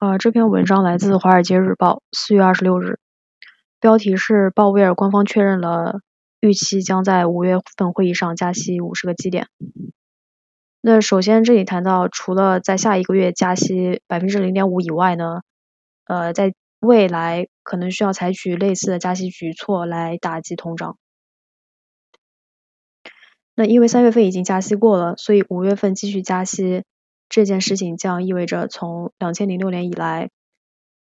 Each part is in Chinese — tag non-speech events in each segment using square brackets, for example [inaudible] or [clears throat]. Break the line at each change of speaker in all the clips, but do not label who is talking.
呃，这篇文章来自《华尔街日报》四月二十六日，标题是鲍威尔官方确认了预期将在五月份会议上加息五十个基点。那首先这里谈到，除了在下一个月加息百分之零点五以外呢，呃，在未来可能需要采取类似的加息举措来打击通胀。那因为三月份已经加息过了，所以五月份继续加息。这件事情将意味着从两千零六年以来，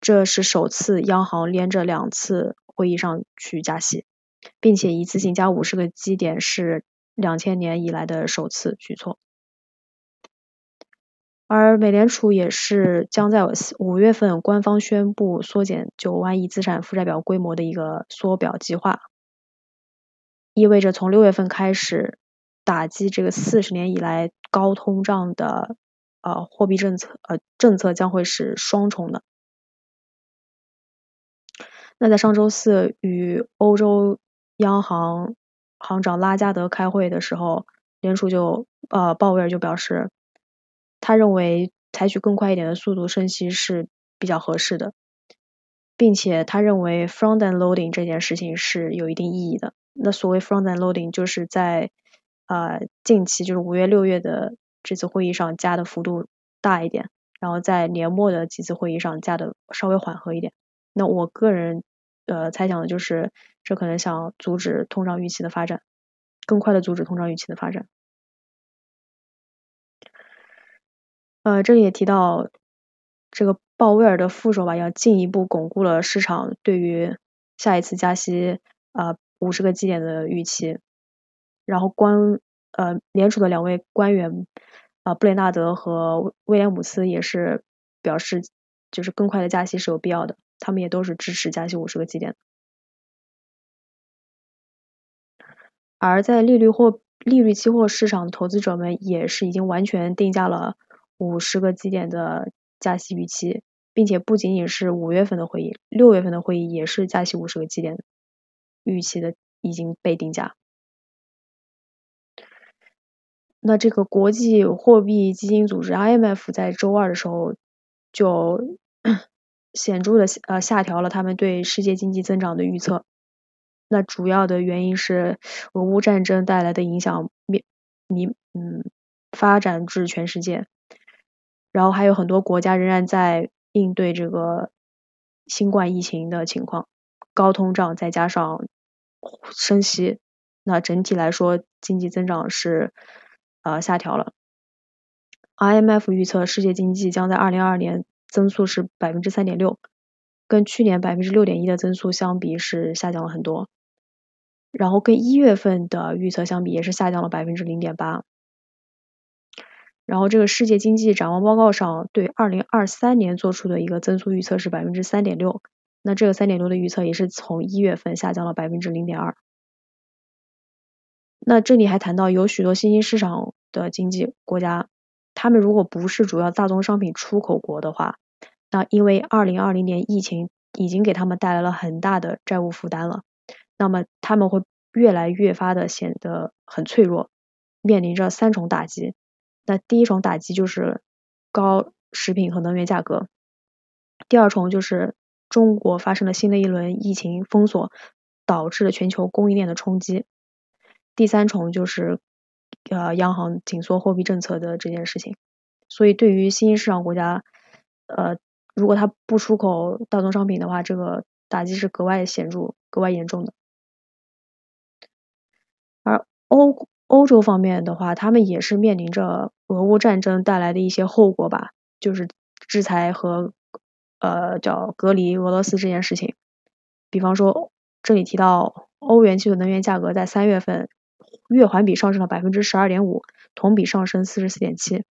这是首次央行连着两次会议上去加息，并且一次性加五十个基点是两千年以来的首次举措。而美联储也是将在五月份官方宣布缩减九万亿资产负债表规模的一个缩表计划，意味着从六月份开始打击这个四十年以来高通胀的。呃，货币政策呃政策将会是双重的。那在上周四与欧洲央行行长拉加德开会的时候，联储就呃鲍威尔就表示，他认为采取更快一点的速度升息是比较合适的，并且他认为 front-end loading 这件事情是有一定意义的。那所谓 front-end loading 就是在呃近期就是五月六月的。这次会议上加的幅度大一点，然后在年末的几次会议上加的稍微缓和一点。那我个人呃猜想的就是，这可能想阻止通胀预期的发展，更快的阻止通胀预期的发展。呃，这里也提到，这个鲍威尔的副手吧，要进一步巩固了市场对于下一次加息啊五十个基点的预期，然后关。呃，联储的两位官员，啊，布雷纳德和威廉姆斯也是表示，就是更快的加息是有必要的，他们也都是支持加息五十个基点。而在利率或利率期货市场，投资者们也是已经完全定价了五十个基点的加息预期，并且不仅仅是五月份的会议，六月份的会议也是加息五十个基点的预期的已经被定价。那这个国际货币基金组织 IMF 在周二的时候就 [clears throat] 显著的呃下调了他们对世界经济增长的预测。那主要的原因是俄乌战争带来的影响面弥嗯发展至全世界，然后还有很多国家仍然在应对这个新冠疫情的情况，高通胀再加上升息，那整体来说经济增长是。呃，下调了。IMF 预测世界经济将在二零二二年增速是百分之三点六，跟去年百分之六点一的增速相比是下降了很多。然后跟一月份的预测相比也是下降了百分之零点八。然后这个世界经济展望报告上对二零二三年做出的一个增速预测是百分之三点六，那这个三点六的预测也是从一月份下降了百分之零点二。那这里还谈到有许多新兴市场的经济国家，他们如果不是主要大宗商品出口国的话，那因为二零二零年疫情已经给他们带来了很大的债务负担了，那么他们会越来越发的显得很脆弱，面临着三重打击。那第一重打击就是高食品和能源价格，第二重就是中国发生了新的一轮疫情封锁，导致了全球供应链的冲击。第三重就是呃央行紧缩货币政策的这件事情，所以对于新兴市场国家，呃如果它不出口大宗商品的话，这个打击是格外显著、格外严重的。而欧欧洲方面的话，他们也是面临着俄乌战争带来的一些后果吧，就是制裁和呃叫隔离俄罗斯这件事情。比方说这里提到欧元区的能源价格在三月份。月环比上升了百分之十二点五，同比上升四十四点七。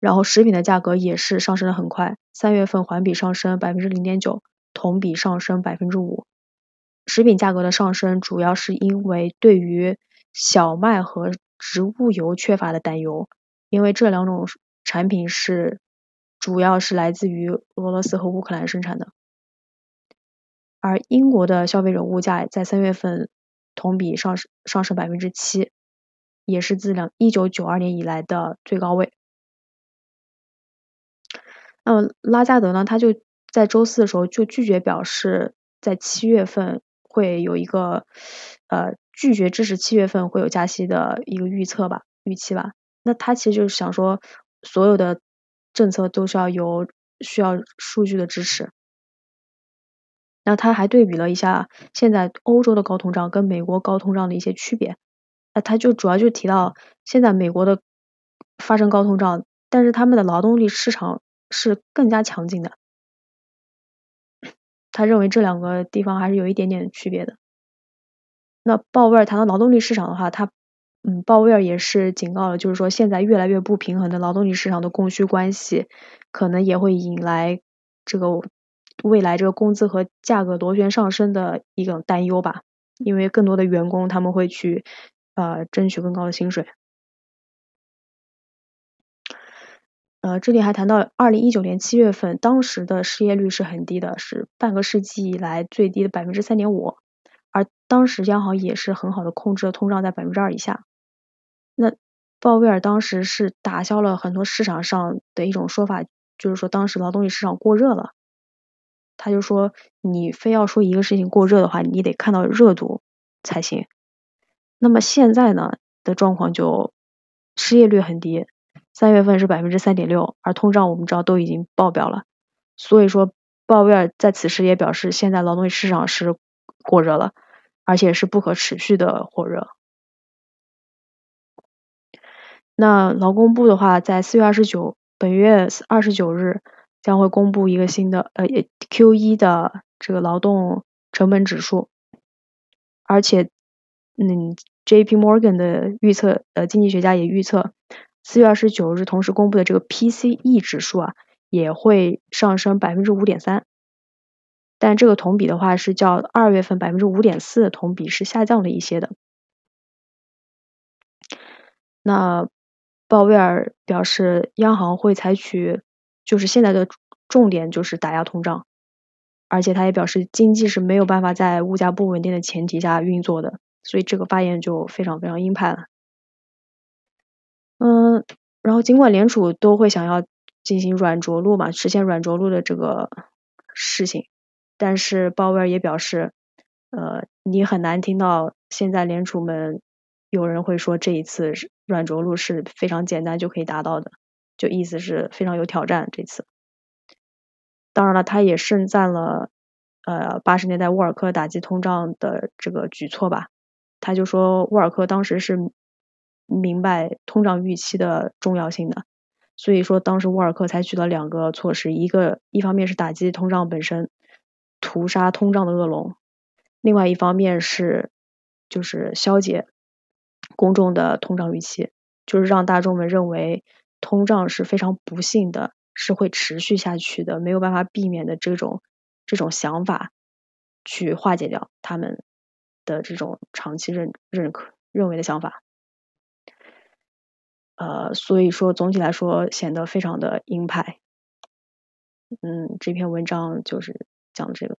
然后食品的价格也是上升的很快，三月份环比上升百分之零点九，同比上升百分之五。食品价格的上升主要是因为对于小麦和植物油缺乏的担忧，因为这两种产品是主要是来自于俄罗斯和乌克兰生产的。而英国的消费者物价在三月份。同比上升上升百分之七，也是自两一九九二年以来的最高位。那么拉加德呢，他就在周四的时候就拒绝表示在七月份会有一个呃拒绝支持七月份会有加息的一个预测吧预期吧。那他其实就是想说，所有的政策都是要有需要数据的支持。那他还对比了一下现在欧洲的高通胀跟美国高通胀的一些区别。那他就主要就提到现在美国的发生高通胀，但是他们的劳动力市场是更加强劲的。他认为这两个地方还是有一点点区别的。那鲍威尔谈到劳动力市场的话，他嗯，鲍威尔也是警告了，就是说现在越来越不平衡的劳动力市场的供需关系，可能也会引来这个未来这个工资和价格螺旋上升的一种担忧吧。因为更多的员工他们会去呃争取更高的薪水。呃，这里还谈到二零一九年七月份，当时的失业率是很低的，是半个世纪以来最低的百分之三点五，而当时央行也是很好的控制了通胀在百分之二以下。那鲍威尔当时是打消了很多市场上的一种说法，就是说当时劳动力市场过热了。他就说，你非要说一个事情过热的话，你得看到热度才行。那么现在呢的状况就失业率很低，三月份是百分之三点六，而通胀我们知道都已经爆表了。所以说，鲍威尔在此时也表示，现在劳动力市场是过热了，而且是不可持续的火热。那劳工部的话，在四月二十九，本月二十九日将会公布一个新的呃 Q 一的这个劳动成本指数，而且嗯 J P Morgan 的预测呃经济学家也预测，四月二十九日同时公布的这个 P C E 指数啊也会上升百分之五点三，但这个同比的话是较二月份百分之五点四同比是下降了一些的，那。鲍威尔表示，央行会采取，就是现在的重点就是打压通胀，而且他也表示，经济是没有办法在物价不稳定的前提下运作的，所以这个发言就非常非常鹰派了。嗯，然后尽管联储都会想要进行软着陆嘛，实现软着陆的这个事情，但是鲍威尔也表示，呃，你很难听到现在联储们。有人会说这一次软着陆是非常简单就可以达到的，就意思是非常有挑战。这次，当然了，他也盛赞了呃八十年代沃尔克打击通胀的这个举措吧。他就说沃尔克当时是明白通胀预期的重要性的，所以说当时沃尔克采取了两个措施，一个一方面是打击通胀本身，屠杀通胀的恶龙；另外一方面是就是消解。公众的通胀预期，就是让大众们认为通胀是非常不幸的，是会持续下去的，没有办法避免的这种这种想法，去化解掉他们的这种长期认认可认为的想法。呃，所以说总体来说显得非常的鹰派。嗯，这篇文章就是讲这个。